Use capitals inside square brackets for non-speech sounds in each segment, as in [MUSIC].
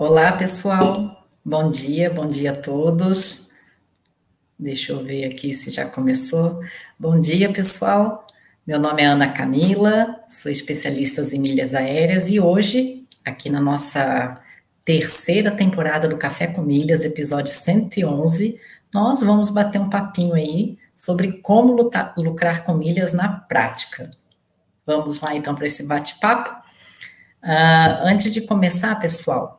Olá, pessoal. Bom dia, bom dia a todos. Deixa eu ver aqui se já começou. Bom dia, pessoal. Meu nome é Ana Camila, sou especialista em milhas aéreas e hoje, aqui na nossa terceira temporada do Café com Milhas, episódio 111, nós vamos bater um papinho aí sobre como lutar, lucrar com milhas na prática. Vamos lá então para esse bate-papo. Uh, antes de começar, pessoal,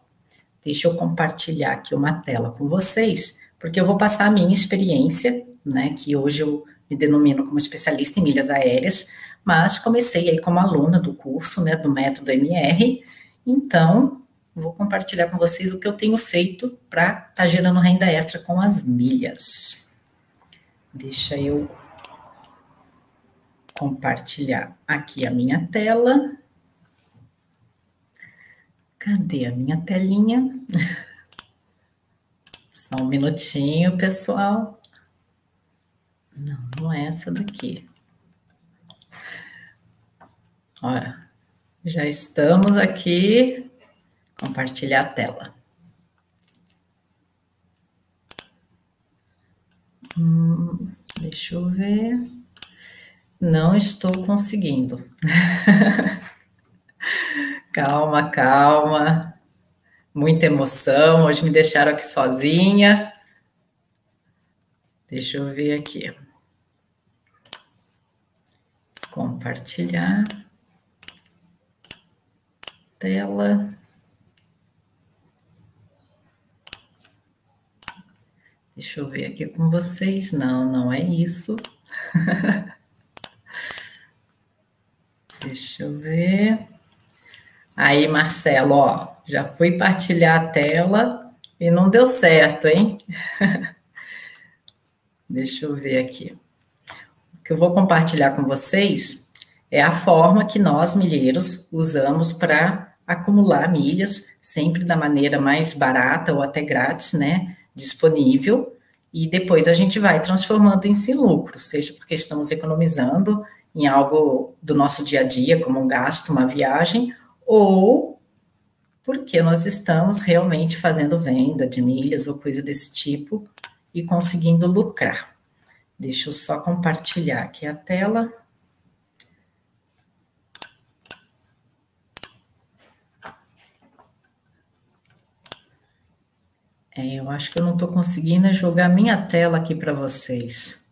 Deixa eu compartilhar aqui uma tela com vocês, porque eu vou passar a minha experiência, né, que hoje eu me denomino como especialista em milhas aéreas, mas comecei aí como aluna do curso, né, do método MR, então vou compartilhar com vocês o que eu tenho feito para estar tá gerando renda extra com as milhas. Deixa eu compartilhar aqui a minha tela. Cadê a minha telinha? [LAUGHS] Só um minutinho, pessoal. Não, não é essa daqui. Olha, já estamos aqui. Compartilhar a tela. Hum, deixa eu ver. Não estou conseguindo. [LAUGHS] Calma, calma. Muita emoção. Hoje me deixaram aqui sozinha. Deixa eu ver aqui. Compartilhar. Tela. Deixa eu ver aqui com vocês. Não, não é isso. [LAUGHS] Deixa eu ver. Aí, Marcelo, ó, já fui partilhar a tela e não deu certo, hein? [LAUGHS] Deixa eu ver aqui. O que eu vou compartilhar com vocês é a forma que nós, milheiros, usamos para acumular milhas, sempre da maneira mais barata ou até grátis, né? Disponível. E depois a gente vai transformando em lucro, seja porque estamos economizando em algo do nosso dia a dia, como um gasto, uma viagem, ou porque nós estamos realmente fazendo venda de milhas ou coisa desse tipo e conseguindo lucrar. Deixa eu só compartilhar aqui a tela. É, eu acho que eu não estou conseguindo jogar minha tela aqui para vocês.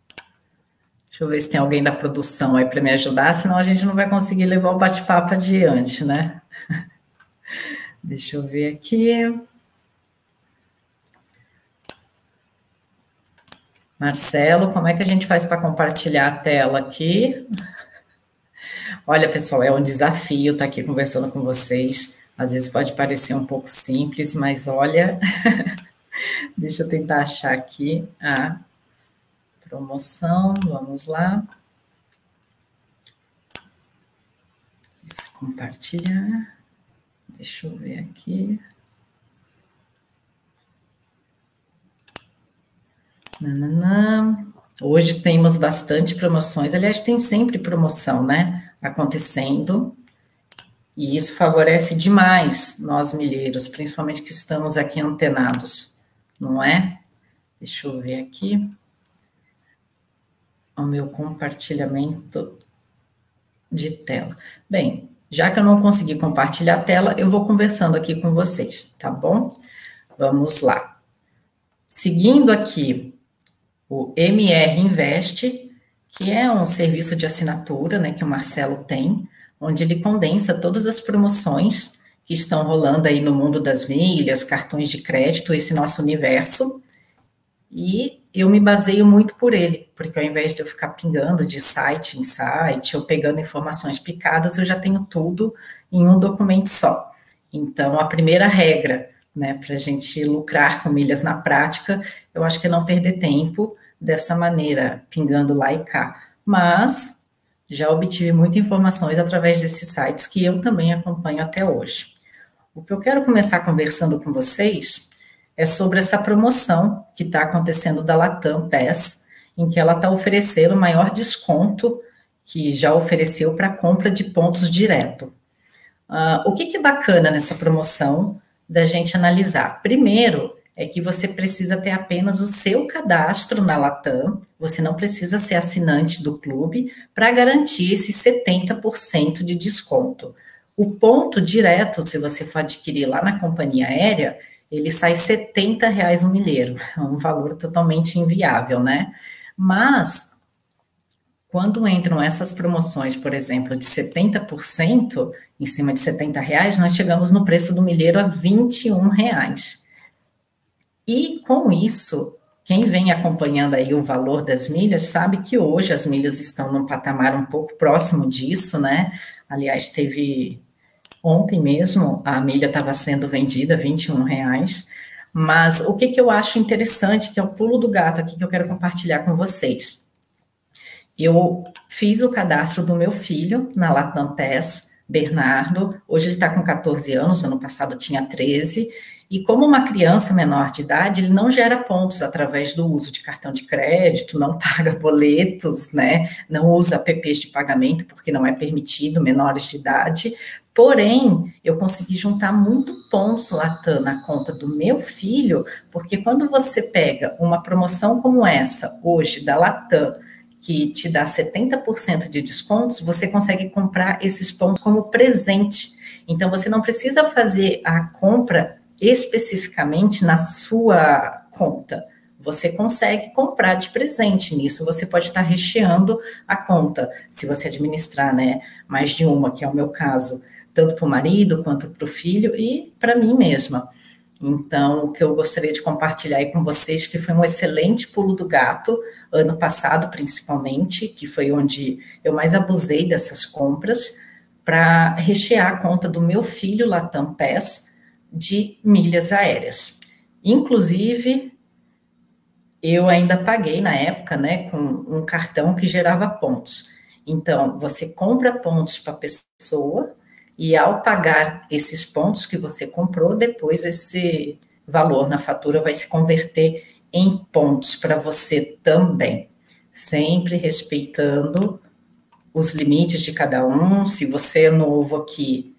Deixa eu ver se tem alguém da produção aí para me ajudar, senão a gente não vai conseguir levar o bate-papo adiante, né? [LAUGHS] Deixa eu ver aqui. Marcelo, como é que a gente faz para compartilhar a tela aqui? Olha, pessoal, é um desafio estar aqui conversando com vocês. Às vezes pode parecer um pouco simples, mas olha, [LAUGHS] deixa eu tentar achar aqui a promoção. Vamos lá. Isso, compartilhar. Deixa eu ver aqui. Nananã. Hoje temos bastante promoções. Aliás, tem sempre promoção, né? Acontecendo. E isso favorece demais nós milheiros, principalmente que estamos aqui antenados, não é? Deixa eu ver aqui. O meu compartilhamento de tela. Bem, já que eu não consegui compartilhar a tela, eu vou conversando aqui com vocês, tá bom? Vamos lá. Seguindo aqui o MR Invest, que é um serviço de assinatura, né, que o Marcelo tem, onde ele condensa todas as promoções que estão rolando aí no mundo das milhas, cartões de crédito, esse nosso universo. E eu me baseio muito por ele, porque ao invés de eu ficar pingando de site em site ou pegando informações picadas, eu já tenho tudo em um documento só. Então, a primeira regra, né, para a gente lucrar com milhas na prática, eu acho que é não perder tempo dessa maneira, pingando lá e cá. Mas já obtive muitas informações através desses sites que eu também acompanho até hoje. O que eu quero começar conversando com vocês é sobre essa promoção que está acontecendo da Latam PES, em que ela está oferecendo o maior desconto que já ofereceu para compra de pontos direto. Uh, o que, que, é bacana nessa promoção da gente analisar. Primeiro, é que você precisa ter apenas o seu cadastro na Latam, você não precisa ser assinante do clube para garantir esse 70% de desconto. O ponto direto, se você for adquirir lá na companhia aérea, ele sai 70 reais um milheiro, [LAUGHS] um valor totalmente inviável, né? Mas quando entram essas promoções, por exemplo, de 70% em cima de 70 reais, nós chegamos no preço do milheiro a 21 reais. E com isso, quem vem acompanhando aí o valor das milhas sabe que hoje as milhas estão num patamar um pouco próximo disso, né? Aliás, teve ontem mesmo a milha estava sendo vendida 21 reais. Mas o que, que eu acho interessante, que é o pulo do gato aqui que eu quero compartilhar com vocês. Eu fiz o cadastro do meu filho na Latam PES, Bernardo. Hoje ele está com 14 anos, ano passado tinha 13. E como uma criança menor de idade, ele não gera pontos através do uso de cartão de crédito, não [LAUGHS] paga boletos, né? Não usa apps de pagamento porque não é permitido menores de idade. Porém, eu consegui juntar muito pontos Latam na conta do meu filho, porque quando você pega uma promoção como essa hoje da Latam que te dá 70% de descontos, você consegue comprar esses pontos como presente. Então, você não precisa fazer a compra especificamente na sua conta. Você consegue comprar de presente nisso. Você pode estar recheando a conta, se você administrar, né? Mais de uma, que é o meu caso, tanto para o marido quanto para o filho e para mim mesma. Então, o que eu gostaria de compartilhar aí com vocês, que foi um excelente pulo do gato, ano passado principalmente, que foi onde eu mais abusei dessas compras, para rechear a conta do meu filho Latam PES de milhas aéreas. Inclusive, eu ainda paguei na época, né, com um cartão que gerava pontos. Então, você compra pontos para a pessoa, e ao pagar esses pontos que você comprou, depois esse valor na fatura vai se converter em pontos para você também, sempre respeitando os limites de cada um. Se você é novo aqui,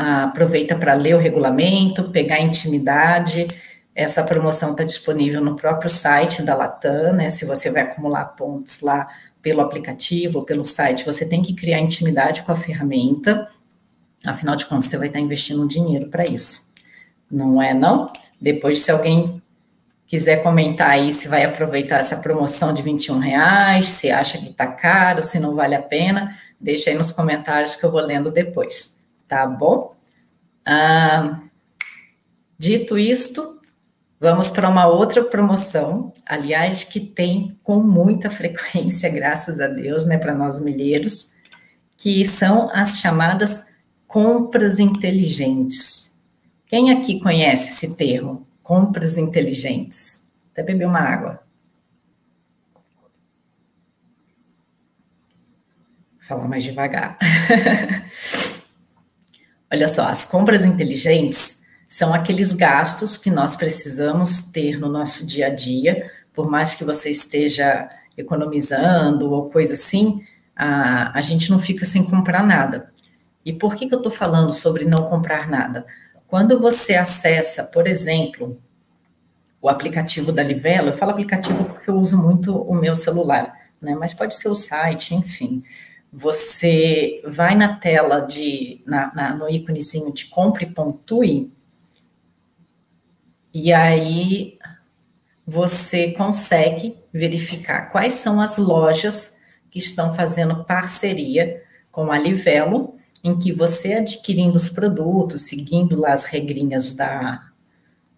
aproveita para ler o regulamento, pegar intimidade. Essa promoção está disponível no próprio site da Latam, né? Se você vai acumular pontos lá pelo aplicativo ou pelo site, você tem que criar intimidade com a ferramenta. Afinal de contas, você vai estar investindo dinheiro para isso. Não é, não? Depois, se alguém quiser comentar aí se vai aproveitar essa promoção de 21 reais, se acha que está caro, se não vale a pena, deixa aí nos comentários que eu vou lendo depois, tá bom? Ah, dito isto, vamos para uma outra promoção, aliás, que tem com muita [LAUGHS] frequência, graças a Deus, né, para nós milheiros, que são as chamadas compras inteligentes. Quem aqui conhece esse termo? Compras inteligentes. Até beber uma água. Falar mais devagar. [LAUGHS] Olha só, as compras inteligentes são aqueles gastos que nós precisamos ter no nosso dia a dia, por mais que você esteja economizando ou coisa assim, a, a gente não fica sem comprar nada. E por que, que eu estou falando sobre não comprar nada? Quando você acessa, por exemplo, o aplicativo da Livelo, eu falo aplicativo porque eu uso muito o meu celular, né? Mas pode ser o site, enfim. Você vai na tela de, na, na, no íconezinho de compre e pontue, e aí você consegue verificar quais são as lojas que estão fazendo parceria com a Livelo em que você adquirindo os produtos, seguindo lá as regrinhas da,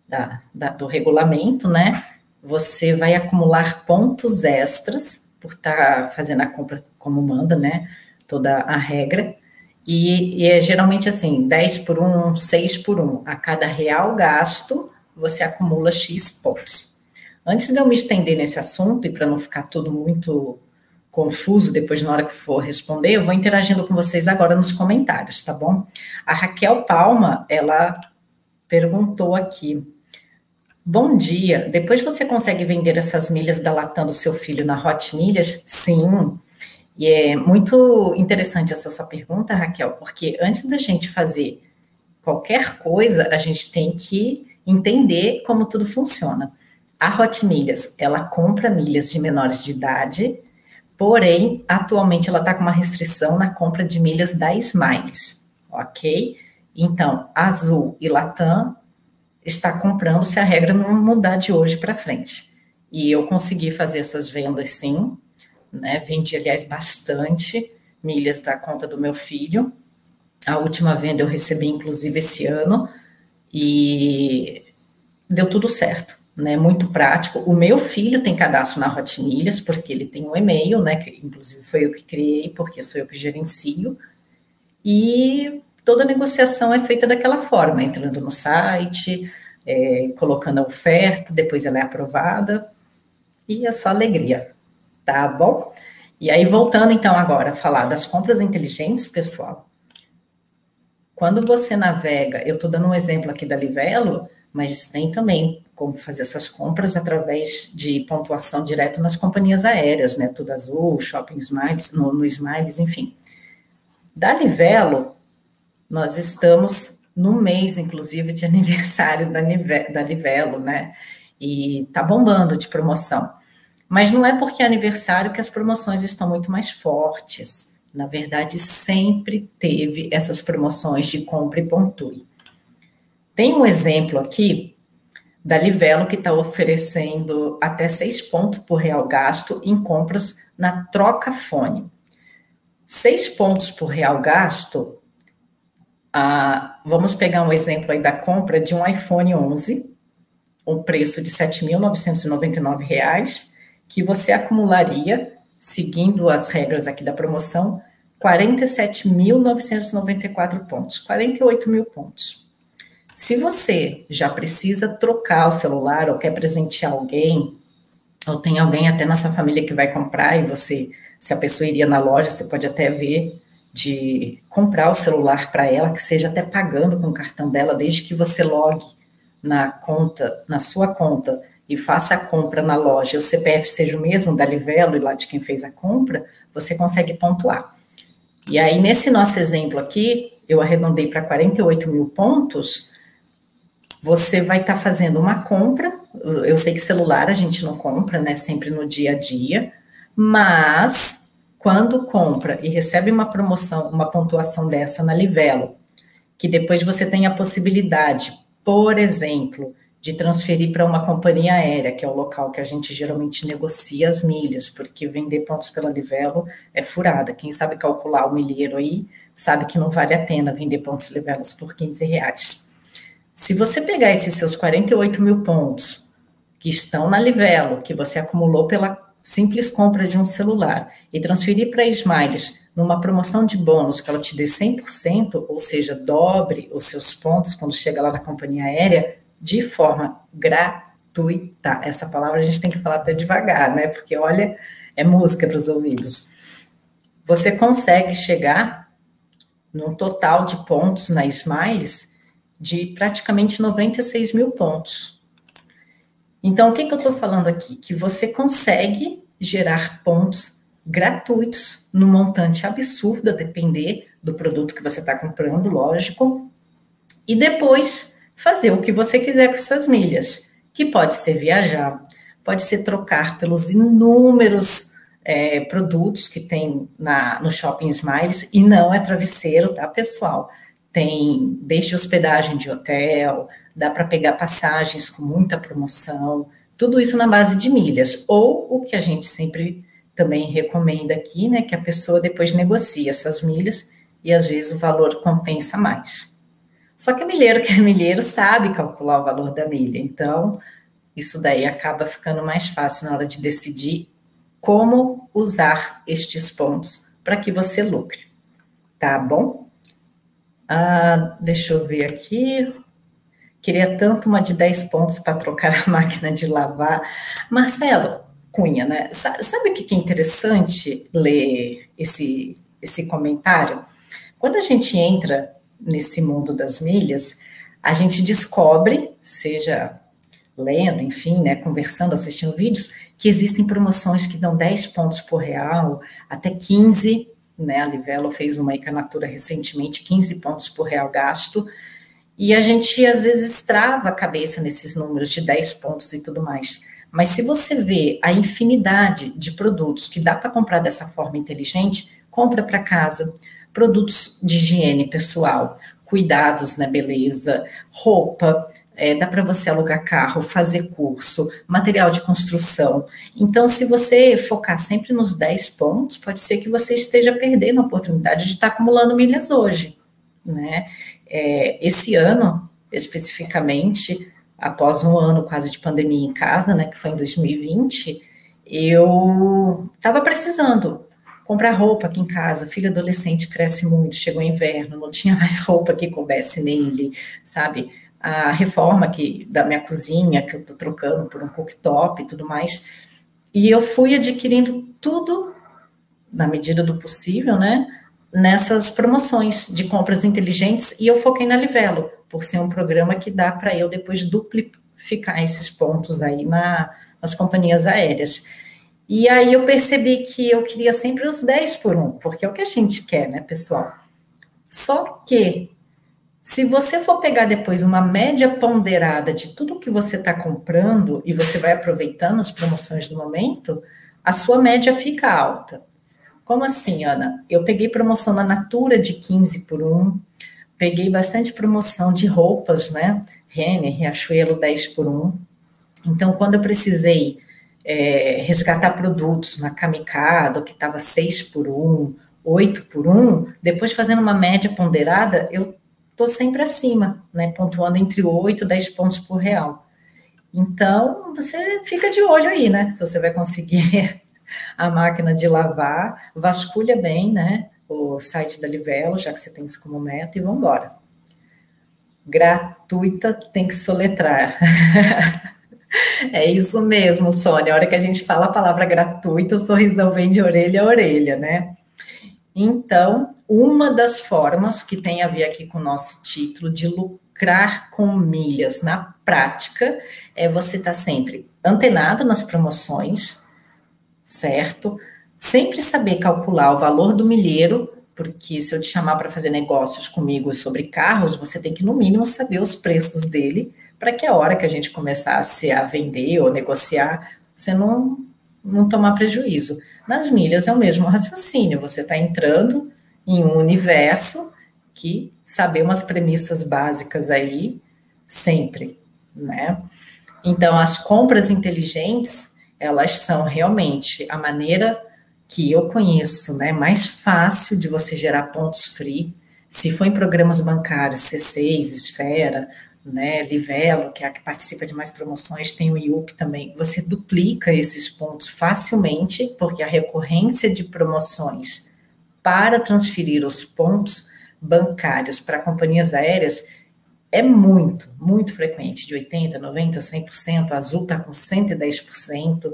da, da, do regulamento, né? Você vai acumular pontos extras por estar tá fazendo a compra como manda, né? Toda a regra. E, e, é geralmente assim, 10 por 1, 6 por 1. A cada real gasto, você acumula X pontos. Antes de eu me estender nesse assunto, e para não ficar tudo muito confuso depois na hora que for responder, eu vou interagindo com vocês agora nos comentários, tá bom? A Raquel Palma, ela perguntou aqui. Bom dia. Depois você consegue vender essas milhas da Latam do seu filho na Hot Milhas? Sim. E é muito interessante essa sua pergunta, Raquel, porque antes da gente fazer qualquer coisa, a gente tem que entender como tudo funciona. A Hot Milhas, ela compra milhas de menores de idade, porém, atualmente ela está com uma restrição na compra de milhas da Smiles, ok? Então, Azul e Latam está comprando se a regra não mudar de hoje para frente. E eu consegui fazer essas vendas sim, né? Vendi, aliás, bastante milhas da conta do meu filho. A última venda eu recebi, inclusive, esse ano, e deu tudo certo, né? Muito prático. O meu filho tem cadastro na Hot Milhas, porque ele tem um e-mail, né? Que inclusive foi eu que criei, porque sou eu que gerencio. E toda negociação é feita daquela forma, entrando no site, é, colocando a oferta, depois ela é aprovada, e é só alegria, tá bom? E aí, voltando então agora a falar das compras inteligentes, pessoal, quando você navega, eu estou dando um exemplo aqui da Livelo, mas tem também como fazer essas compras através de pontuação direta nas companhias aéreas, né? Tudo Azul, Shopping Smiles, no, no Smiles, enfim. Da Livelo, nós estamos no mês, inclusive, de [LAUGHS] aniversário da, Nive, da Livelo, né? E tá bombando de promoção. Mas não é porque é aniversário que as promoções estão muito mais fortes. Na verdade, sempre teve essas promoções de compra e pontue. Tem um exemplo aqui da Livelo que está oferecendo até seis pontos por real gasto em compras na troca fone. Seis pontos por real gasto ah, vamos pegar um exemplo aí da compra de um iPhone 11, um preço de R$ 7.999, que você acumularia, seguindo as regras aqui da promoção, 47.994 pontos, 48 mil pontos. Se você já precisa trocar o celular ou quer presentear alguém, ou tem alguém até na sua família que vai comprar e você, se a pessoa iria na loja, você pode até ver de comprar o celular para ela, que seja até pagando com o cartão dela, desde que você logue na conta, na sua conta e faça a compra na loja, o CPF seja o mesmo da Livelo e lá de quem fez a compra, você consegue pontuar. E aí, nesse nosso exemplo aqui, eu arredondei para 48 mil pontos, você vai estar tá fazendo uma compra, eu sei que celular a gente não compra, né, sempre no dia a dia, mas quando compra e recebe uma promoção, uma pontuação dessa na Livelo, que depois você tem a possibilidade, por exemplo, de transferir para uma companhia aérea, que é o local que a gente geralmente negocia as milhas, porque vender pontos pela Livelo é furada. Quem sabe calcular o milheiro aí, sabe que não vale a pena vender pontos Livelos por 15 reais. Se você pegar esses seus 48 mil pontos que estão na Livelo, que você acumulou pela simples compra de um celular e transferir para a Smiles numa promoção de bônus que ela te dê 100%, ou seja, dobre os seus pontos quando chega lá na companhia aérea, de forma gratuita. Essa palavra a gente tem que falar até devagar, né? Porque olha, é música para os ouvidos. Você consegue chegar num total de pontos na Smiles de praticamente 96 mil pontos. Então, o que, que eu estou falando aqui? Que você consegue gerar pontos gratuitos no montante absurdo, a depender do produto que você está comprando, lógico, e depois fazer o que você quiser com essas milhas, que pode ser viajar, pode ser trocar pelos inúmeros é, produtos que tem na, no Shopping Smiles, e não é travesseiro, tá, pessoal? Tem desde hospedagem de hotel, dá para pegar passagens com muita promoção, tudo isso na base de milhas. Ou o que a gente sempre também recomenda aqui, né, que a pessoa depois negocia essas milhas e às vezes o valor compensa mais. Só que milheiro que é milheiro sabe calcular o valor da milha, então isso daí acaba ficando mais fácil na hora de decidir como usar estes pontos para que você lucre. Tá bom? Ah, deixa eu ver aqui. Queria tanto uma de 10 pontos para trocar [LAUGHS] a máquina de lavar. Marcelo Cunha, né? Sabe o que é interessante ler esse, esse comentário? Quando a gente entra nesse mundo das milhas, a gente descobre, seja lendo, enfim, né, conversando, assistindo vídeos, que existem promoções que dão 10 pontos por real, até 15, né, a Livelo fez uma Icanatura recentemente, 15 pontos por real gasto, E a gente às vezes trava a cabeça nesses números de 10 pontos e tudo mais. Mas se você vê a infinidade de produtos que dá para comprar dessa forma inteligente, compra para casa. Produtos de higiene pessoal, cuidados na beleza, roupa, é, dá para você alugar carro, fazer curso, material de construção. Então, se você focar sempre nos 10 pontos, pode ser que você esteja perdendo a oportunidade de estar acumulando milhas hoje. Né? É, esse ano, especificamente, após um ano quase de pandemia em casa, né, que foi em 2020, eu estava precisando comprar roupa aqui em casa. Filho adolescente cresce muito, chegou inverno, não tinha mais [LAUGHS] roupa que coubesse nele, sabe? A reforma aqui da minha cozinha, que eu tô trocando por um cooktop e tudo mais. E eu fui adquirindo tudo, na medida do possível, né? Nessas promoções de compras inteligentes, e eu foquei na Livelo, por ser um programa que dá para eu depois duplicar esses pontos aí na, nas companhias aéreas. E aí eu percebi que eu queria sempre os 10 por 1, porque é o que a gente quer, né, pessoal? Só que, se você for pegar depois uma média ponderada de tudo que você está comprando e você vai aproveitando as promoções do momento, a sua média fica alta. Como assim, Ana? Eu peguei promoção na Natura de 15 por 1, peguei bastante promoção de roupas, né? Renner, Riachuelo 10 por 1. Então, quando eu precisei é, resgatar produtos na Kamikado, que estava 6 por 1, 8 por 1, depois fazendo uma média ponderada, eu estou sempre acima, né, pontuando entre 8 e 10 pontos por real. Então, você fica de olho aí, né, se você vai conseguir [LAUGHS] a máquina de lavar, vasculha bem, né, o site da Livelo, já que você tem isso como meta, e vamos embora. Gratuita tem que soletrar. [LAUGHS] É isso mesmo, Sônia. A hora que a gente fala a palavra gratuita, o sorrisão vem de orelha a orelha, né? Então, uma das formas que tem a ver aqui com o nosso título de lucrar com milhas na prática é você estar tá sempre antenado nas promoções, certo? Sempre saber calcular o valor do milheiro, porque se eu te chamar para fazer negócios comigo sobre carros, você tem que, no mínimo, saber os preços dele para que a hora que a gente começasse a vender ou negociar, você não, não tomar prejuízo. Nas milhas é o mesmo raciocínio, você está entrando em um universo que saber umas premissas básicas aí sempre, né? Então, as compras inteligentes, elas são realmente a maneira que eu conheço, né, mais fácil de você gerar pontos free. Se for em programas bancários, C6, Esfera, né, Livelo, que é a que participa de mais promoções, tem o IUP também, você duplica esses pontos facilmente, porque a recorrência de promoções para transferir os pontos bancários para companhias aéreas é muito, muito frequente, de 80%, 90%, 100%, a Azul está com 110%,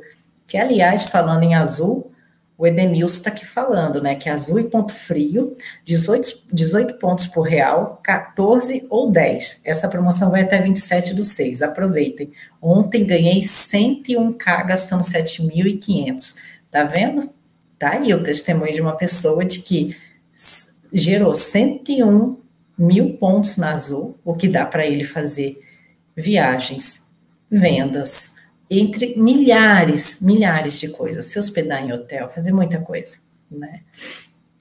que aliás, falando em Azul, o Edemilson está aqui falando, né, que azul e ponto frio, 18, 18 pontos por real, 14 ou 10. Essa promoção vai até 27 do 6, aproveitem. Ontem ganhei 101k gastando 7.500. Tá vendo? Tá aí o testemunho de uma pessoa de que gerou 101 mil pontos na Azul, o que dá para ele fazer viagens, vendas, entre milhares, milhares de coisas, se hospedar em hotel, fazer muita coisa, né?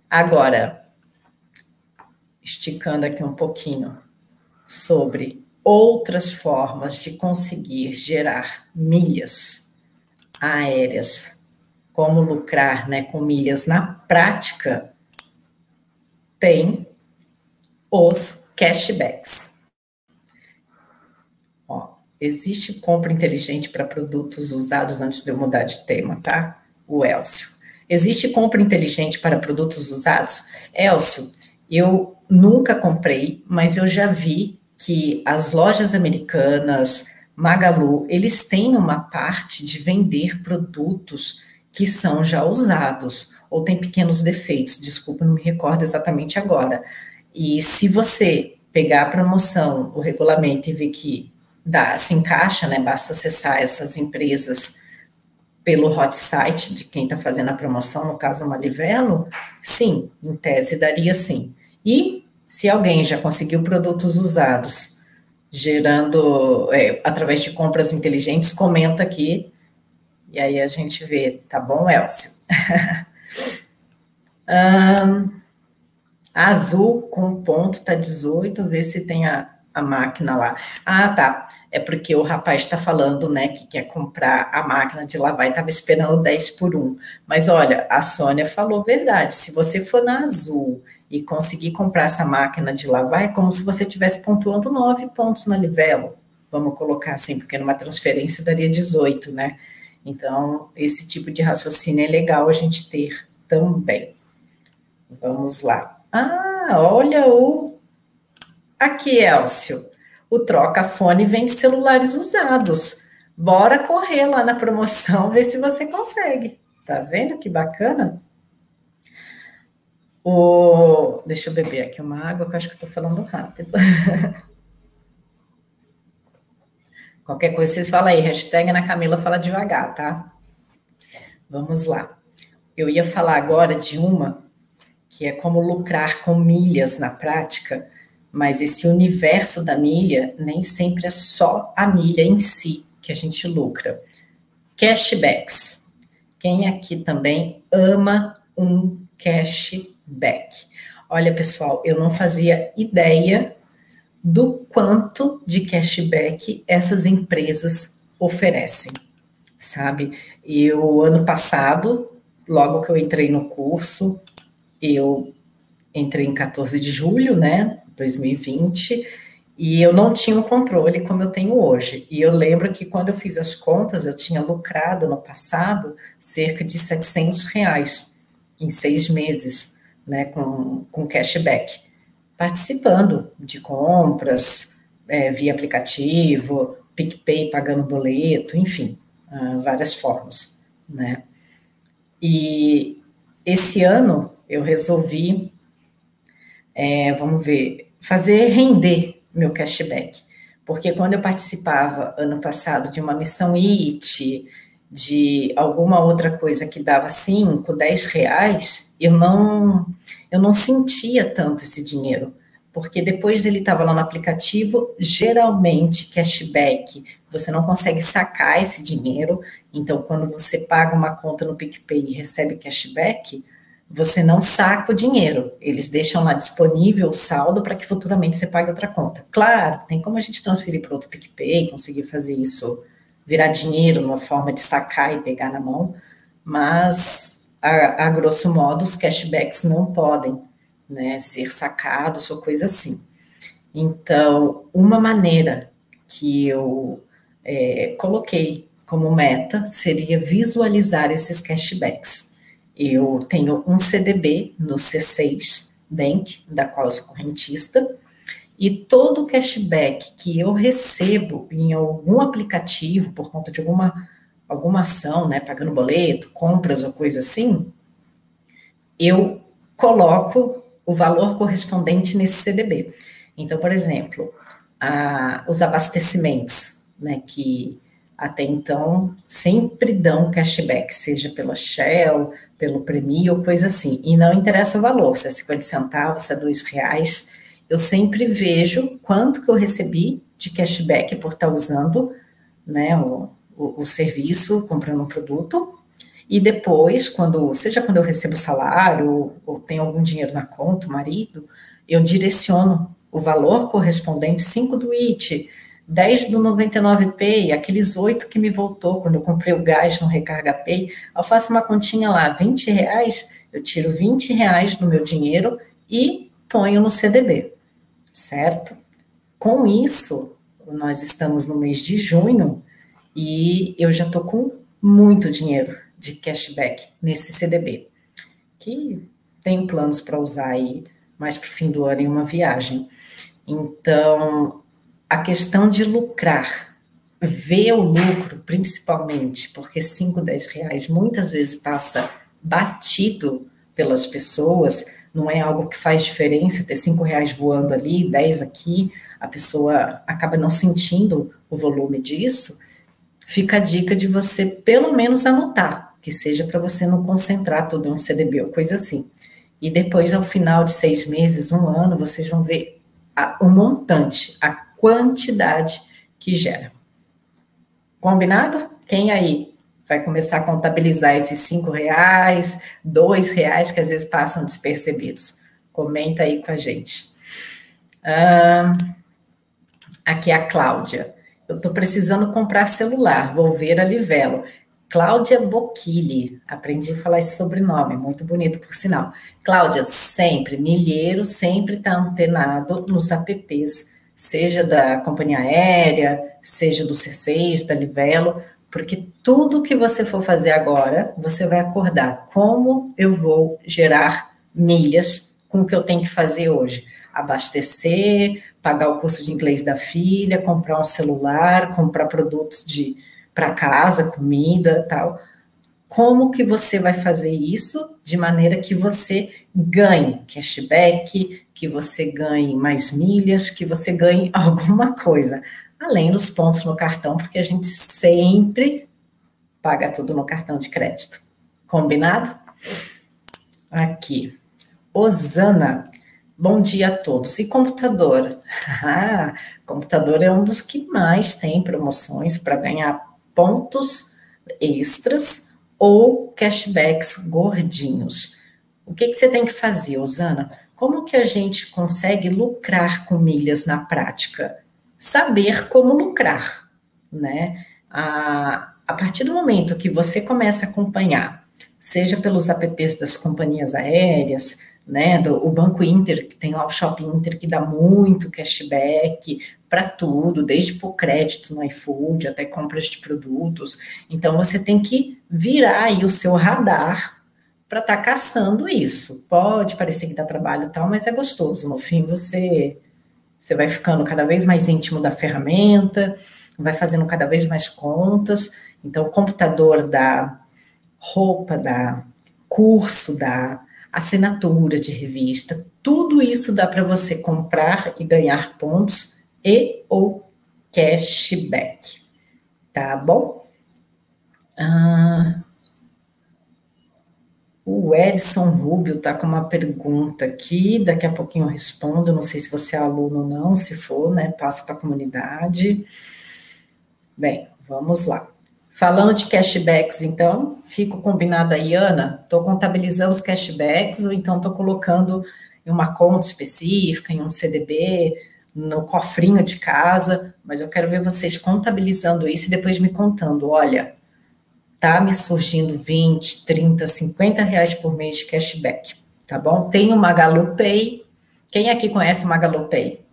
Agora, esticando aqui um pouquinho sobre outras formas de conseguir gerar milhas aéreas, como lucrar, né, com milhas na prática, tem os cashbacks. Existe compra inteligente para produtos usados antes de eu mudar de tema, tá? O Elcio. Existe compra inteligente para produtos usados? Elcio, eu nunca comprei, mas eu já vi que as lojas americanas, Magalu, eles têm uma parte de vender produtos que são já usados ou têm pequenos defeitos. Desculpa, não me recordo exatamente agora. E se você pegar a promoção, o regulamento e ver que dá, se encaixa, né? Basta acessar essas empresas pelo hot site de quem está fazendo a promoção, no caso uma Livelo, sim, em tese daria sim. E se alguém já conseguiu produtos usados gerando, é, através de compras inteligentes, comenta aqui, e aí a gente vê, tá bom, Elcio? [LAUGHS] um, azul com ponto tá 18, vê se tem a, a máquina lá. Ah, tá. É porque o rapaz está falando, né, que quer comprar a máquina de lavar e estava esperando 10 por 1. Mas olha, a Sônia falou verdade. Se você for na Azul e conseguir comprar essa máquina de lavar, é como se você estivesse pontuando 9 pontos na Livelo. Vamos colocar assim, porque numa transferência daria 18, né? Então, esse tipo de raciocínio é legal a gente ter também. Vamos lá. Ah, olha o Aqui, Elcio, o troca-fone vende celulares usados. Bora correr lá na promoção, [LAUGHS] ver se você consegue. Tá vendo que bacana? O... Deixa eu beber aqui uma água, que eu acho que estou falando rápido. [LAUGHS] Qualquer coisa, vocês falam aí, hashtag na Camila fala devagar, tá? Vamos lá. Eu ia falar agora de uma que é como lucrar com milhas na prática, mas esse universo da milha nem sempre é só a milha em si que a gente lucra. Cashbacks. Quem aqui também ama um cashback? Olha, pessoal, eu não fazia ideia do quanto de cashback essas empresas oferecem, sabe? Eu, ano passado, logo que eu entrei no curso, eu entrei em 14 de julho, né, 2020, e eu não tinha o controle como eu tenho hoje. E eu lembro que quando eu fiz as contas, eu tinha lucrado no passado cerca de 700 reais em seis meses, né, com, com cashback, participando de compras é, via aplicativo, PicPay pagando boleto, enfim, uh, várias formas, né. E esse ano eu resolvi, é, vamos ver, fazer render meu cashback. Porque quando eu participava ano passado de uma missão IT, de alguma outra coisa que dava 5, 10 reais, eu não, eu não sentia tanto esse dinheiro. Porque depois ele estava lá no aplicativo, geralmente cashback, você não consegue sacar esse dinheiro. Então, quando você paga uma conta no PicPay e recebe cashback, você não saca o dinheiro, eles deixam lá disponível o saldo para que futuramente você pague outra conta. Claro, tem como a gente transferir para outro PicPay, conseguir fazer isso virar dinheiro numa forma de sacar e pegar na mão, mas a, a grosso modo os cashbacks não podem né, ser sacados ou coisa assim. Então, uma maneira que eu é, coloquei como meta seria visualizar esses cashbacks. Eu tenho um CDB no C6 Bank, da qual eu sou correntista, e todo o cashback que eu recebo em algum aplicativo por conta de alguma, alguma ação, né, pagando boleto, compras ou coisa assim, eu coloco o valor correspondente nesse CDB. Então, por exemplo, a, os abastecimentos, né, que até então sempre dão cashback, seja pela Shell, pelo Premi ou coisa assim. E não interessa o valor, se é 50 centavos, se é dois reais. Eu sempre vejo quanto que eu recebi de cashback por estar usando né, o, o, o serviço, comprando um produto. E depois, quando, seja quando eu recebo salário ou, tenho algum dinheiro na conta, o marido, eu direciono o valor correspondente, 5 do IT, 10 do 99 Pay, aqueles 8 que me voltou quando eu comprei o gás no Recarga Pay, eu faço uma continha lá, 20 reais, eu tiro 20 reais do meu dinheiro e ponho no CDB, certo? Com isso, nós estamos no mês de junho e eu já estou com muito dinheiro de cashback nesse CDB, que tenho planos para usar aí mais para o fim do ano em uma viagem. Então, a questão de lucrar, ver o lucro principalmente, porque 5, 10 reais muitas vezes passa batido pelas pessoas, não é algo que faz diferença ter 5 reais voando ali, 10 aqui, a pessoa acaba não sentindo o volume disso, fica a dica de você pelo menos anotar, que seja para você não concentrar tudo em um CDB ou coisa assim. E depois, ao final de seis meses, um ano, vocês vão ver o montante, a quantidade que gera. Combinado? Quem aí vai começar a contabilizar esses cinco reais, dois reais que às vezes passam despercebidos? Comenta aí com a gente. Ah, aqui é a Cláudia. Eu estou precisando comprar celular, vou ver a Livelo. Cláudia Bocchili, aprendi a falar esse sobrenome, muito bonito por sinal. Cláudia, sempre, milheiro, sempre está antenado nos apps, seja da companhia aérea, seja do C6, da Livelo, porque tudo que você for fazer agora, você vai acordar como eu vou gerar milhas com o que eu tenho que fazer hoje. Abastecer, pagar o curso de inglês da filha, comprar um celular, comprar produtos de para casa, comida, tal. Como que você vai fazer isso de maneira que você ganhe cashback, que você ganhe mais milhas, que você ganhe [LAUGHS] alguma coisa, além dos pontos no cartão, porque a gente sempre paga tudo no cartão de crédito. Combinado? Aqui. Osana, bom dia a todos. E computador? [LAUGHS] Ah, computador é um dos que mais tem promoções para ganhar pontos extras ou cashbacks gordinhos. O que, que você tem que fazer, Osana? Como que a gente consegue lucrar com milhas na prática? Saber como lucrar, né? A, a partir do momento que você começa a acompanhar, seja pelos apps das companhias aéreas, né, do, o Banco Inter, que tem lá o Shopping Inter, que dá muito cashback para tudo, desde por crédito no iFood até compras de produtos. Então, você tem que virar aí o seu radar para estar tá caçando isso. Pode parecer que dá trabalho e tal, mas é gostoso. No fim, você, você vai ficando cada vez mais íntimo da ferramenta, vai fazendo cada vez mais contas. Então, o computador dá roupa, dá curso, dá assinatura de revista, tudo isso dá para você comprar e ganhar pontos e ou cashback, tá bom? Ah, o Edson Rubio está com uma pergunta aqui, daqui a pouquinho eu respondo, não sei se você é aluno ou não, se for, né, passa para a comunidade. Bem, vamos lá. Falando de cashbacks, então, fico combinado aí, Ana, estou contabilizando os cashbacks, ou então estou colocando em uma conta específica, em um CDB, no cofrinho de casa, mas eu quero ver vocês contabilizando isso e depois me contando, olha, tá me surgindo 20, 30, 50 reais por mês de cashback, tá bom? Tem o Magalu Pay, quem aqui conhece o Magalu Pay?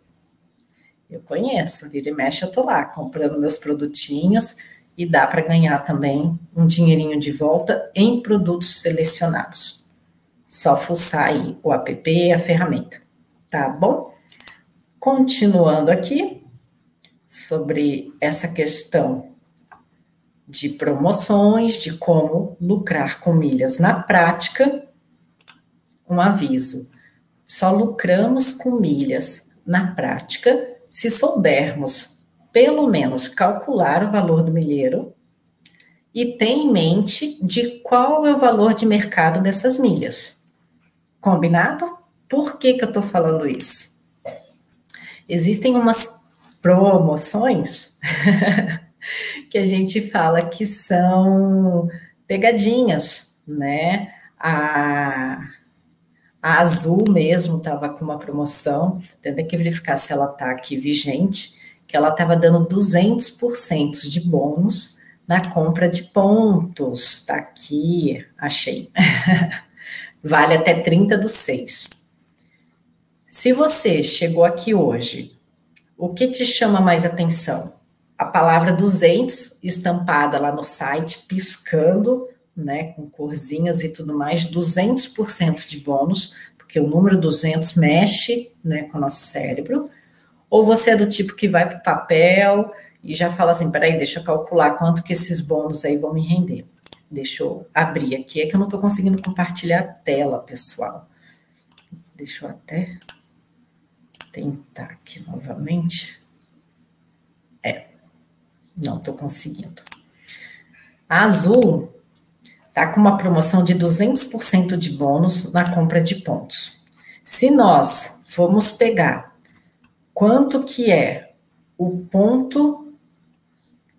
Eu conheço, vira e mexe eu tô lá, comprando meus produtinhos, e dá para ganhar também um dinheirinho de volta em produtos selecionados. Só fuçar aí o app, a ferramenta, tá bom? Continuando aqui sobre essa questão de promoções, de como lucrar com milhas na prática, um aviso. Só lucramos com milhas na prática se soubermos pelo menos calcular o valor do milheiro e ter em mente de qual é o valor de mercado dessas milhas. Combinado? Por que, que eu estou falando isso? Existem umas promoções [LAUGHS] que a gente fala que são pegadinhas, né? A, a Azul mesmo estava com uma promoção, tem que verificar se ela está aqui vigente, que ela estava dando 200% de bônus na compra de pontos. Tá aqui, achei. [LAUGHS] vale até 30 do 6. Se você chegou aqui hoje, o que te chama mais atenção? A palavra 200 estampada lá no site, piscando, né, com corzinhas e tudo mais, 200% de bônus, porque o número 200 mexe, né, com o nosso cérebro. Ou você é do tipo que vai para o papel e já fala assim, peraí, deixa eu calcular quanto que esses bônus aí vão me render. Deixa eu abrir aqui, é que eu não estou conseguindo compartilhar a tela, pessoal. Deixa eu até tentar aqui novamente. É, não estou conseguindo. A Azul está com uma promoção de 200% de bônus na compra de pontos. Se nós formos pegar quanto que é o ponto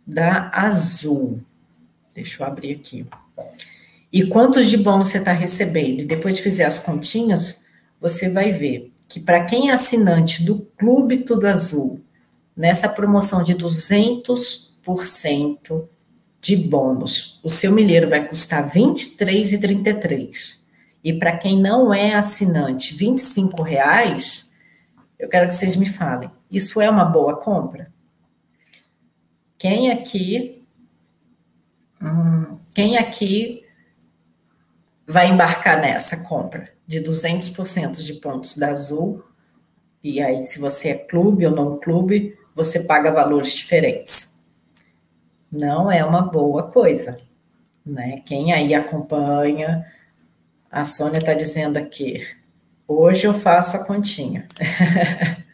da Azul. Deixa eu abrir aqui. E quantos de bônus você está recebendo? E depois de fizer as continhas, você vai ver que para quem é assinante do Clube Tudo Azul, nessa promoção de 200% de bônus, o seu milheiro vai custar R$ 23,33. E para quem não é assinante, R$ 25,00, eu quero que vocês me falem, isso é uma boa compra? Quem aqui hum, quem aqui vai embarcar nessa compra de 200% de pontos da Azul? E aí, se você é clube ou não clube, você paga valores diferentes. Não é uma boa coisa, né? Quem aí acompanha, a Sônia está dizendo aqui, hoje eu faço a continha. [LAUGHS]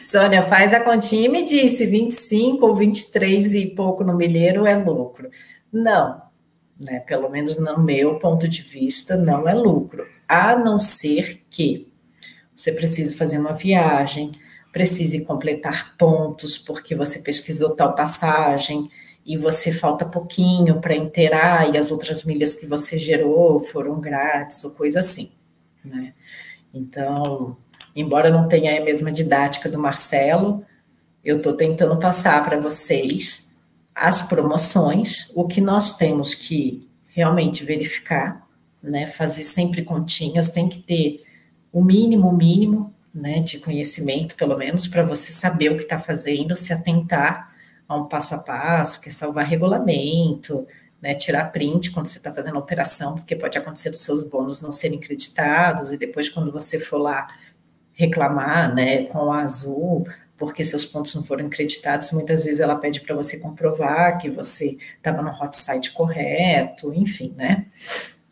Sônia, faz a continha e me disse, 25 ou 23 e pouco no milheiro é lucro. Não, né? Pelo menos no meu ponto de vista, não é lucro, a não ser que você precise fazer uma viagem, precise completar pontos porque você pesquisou tal passagem e você falta pouquinho para inteirar e as outras milhas que você gerou foram grátis ou coisa assim, né? Então, embora não tenha a mesma didática do Marcelo, eu estou tentando passar para vocês as promoções, o que nós temos que realmente verificar, né? Fazer sempre continhas, tem que ter o mínimo, mínimo, né, de conhecimento, pelo menos, para você saber o que está fazendo, se atentar a um passo a passo, que é salvar regulamento, né, tirar print quando você está fazendo a operação, porque pode acontecer dos seus bônus não serem creditados, e depois, quando você for lá reclamar, né, com a Azul, porque seus pontos não foram creditados, muitas vezes ela pede para você comprovar que você estava no hot site correto, enfim, né?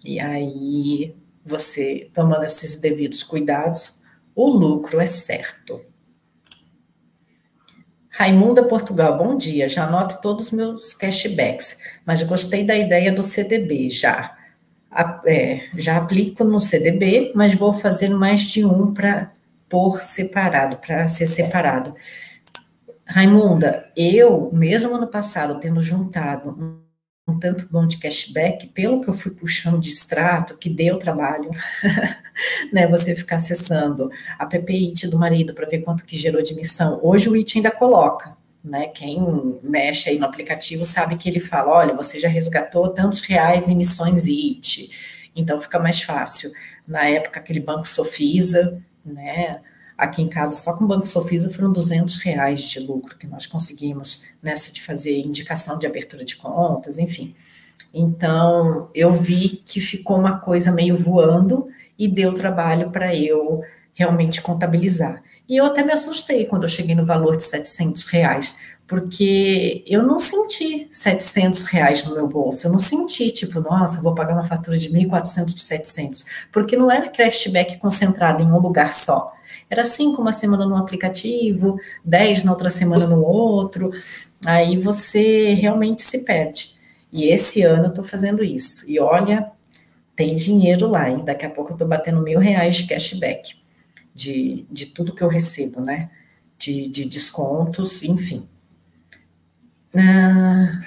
E aí, você tomando esses devidos cuidados, o lucro é certo. Raimunda Portugal, bom dia. Já anoto todos os meus cashbacks, mas gostei da ideia do CDB já. É, já aplico no CDB, mas vou fazer mais de um para por separado, para ser separado. Raimunda, eu, mesmo ano passado, tendo juntado um, tanto bom de cashback, pelo que eu fui puxando de extrato, que deu trabalho, [LAUGHS] né, você ficar acessando a PPIT do marido para ver quanto que gerou de emissão. Hoje o IT ainda coloca, né, quem mexe aí no aplicativo sabe que ele fala, olha, você já resgatou tantos reais em emissões IT, então fica mais fácil. Na época, aquele banco Sofisa, né? Aqui em casa, só com o Banco Sofisa, foram 200 reais de lucro que nós conseguimos nessa de fazer indicação de abertura de contas, enfim. Então, eu vi que ficou uma coisa meio voando e deu trabalho para eu realmente contabilizar. E eu até me assustei quando eu cheguei no valor de 700 reais, porque eu não senti 700 reais no meu bolso, eu não senti, tipo, nossa, vou pagar uma fatura de 1.400 por 700, porque não era cashback concentrado em um lugar só. Era cinco uma semana no aplicativo, dez na outra semana no outro, aí você realmente se perde. E esse ano eu estou fazendo isso. E olha, tem dinheiro lá, hein? Daqui a pouco eu estou batendo mil reais de cashback de, de tudo que eu recebo, né? De, de descontos, enfim. Ah,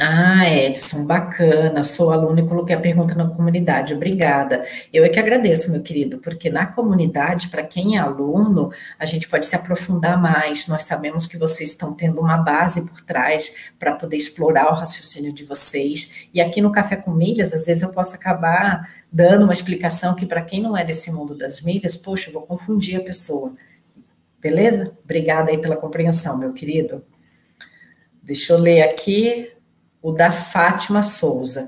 ah, Edson, bacana. Sou aluno e coloquei a pergunta na comunidade. Obrigada. Eu é que agradeço, meu querido, porque na comunidade, para quem é aluno, a gente pode se aprofundar mais. Nós sabemos que vocês estão tendo uma base por trás para poder explorar o raciocínio de vocês. E aqui no Café com Milhas, às vezes eu posso acabar dando uma explicação que, para quem não é desse mundo das milhas, poxa, eu vou confundir a pessoa. Beleza? Obrigada aí pela compreensão, meu querido. Deixa eu ler aqui o da Fátima Souza.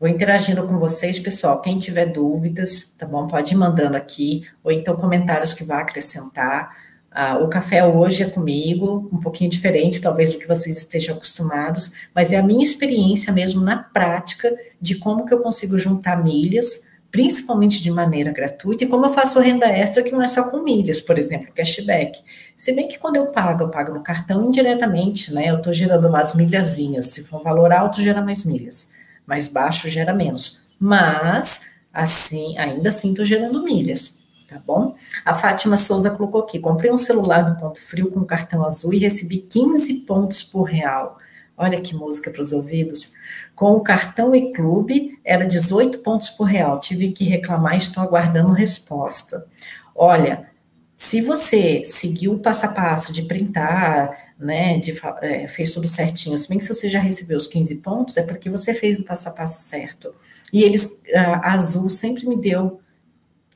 Vou interagindo com vocês, pessoal. Quem tiver dúvidas, tá bom? Pode ir mandando aqui, ou então comentários que vá acrescentar. Ah, o café hoje é comigo, um pouquinho diferente, talvez, do que vocês estejam acostumados, mas é a minha experiência mesmo na prática de como que eu consigo juntar milhas principalmente de maneira gratuita, e como eu faço renda extra, que não é só com milhas, por exemplo, cashback. Se bem que quando eu pago, eu pago no cartão indiretamente, né? Eu estou gerando umas milhazinhas. Se for um valor alto, gera mais milhas. Mais baixo, gera menos. Mas, assim, ainda assim estou gerando milhas, tá bom? A Fátima Souza colocou aqui: comprei um celular no ponto frio com cartão azul e recebi 15 pontos por real. Olha que música para os ouvidos. Com o cartão e clube, era 18 pontos por real. Tive que reclamar e estou aguardando resposta. Olha, se você seguiu o passo a passo de printar, né, de, é, fez tudo certinho, se bem que se você já recebeu os 15 pontos, é porque você fez o passo a passo certo. E eles, a Azul sempre me deu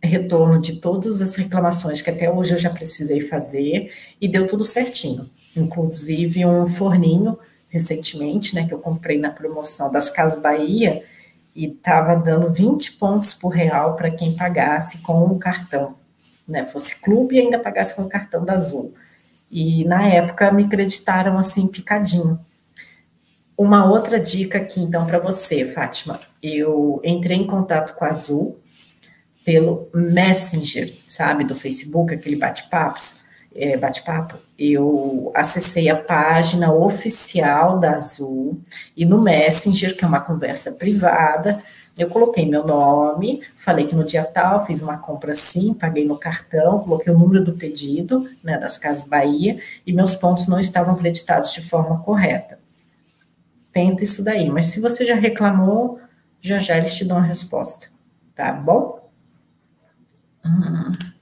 retorno de todas as reclamações que até hoje eu já precisei fazer e deu tudo certinho. Inclusive um forninho recentemente, né, que eu comprei na promoção das Casas Bahia e estava dando 20 pontos por real para quem pagasse com o cartão, né, fosse clube e ainda pagasse com o cartão da Azul. E na época me creditaram assim picadinho. Uma outra dica aqui então para você, Fátima. Eu entrei em contato com a Azul pelo Messenger, sabe, do Facebook, aquele bate-papos, é, bate-papo. Eu acessei a página oficial da Azul e no Messenger, que é uma conversa privada, eu coloquei meu nome, falei que no dia tal fiz uma compra assim, paguei no cartão, coloquei o número do pedido, né, das Casas Bahia, e meus pontos não estavam creditados de forma correta. Tenta isso daí, mas se você já reclamou, já já eles te dão a resposta, tá bom? Hum.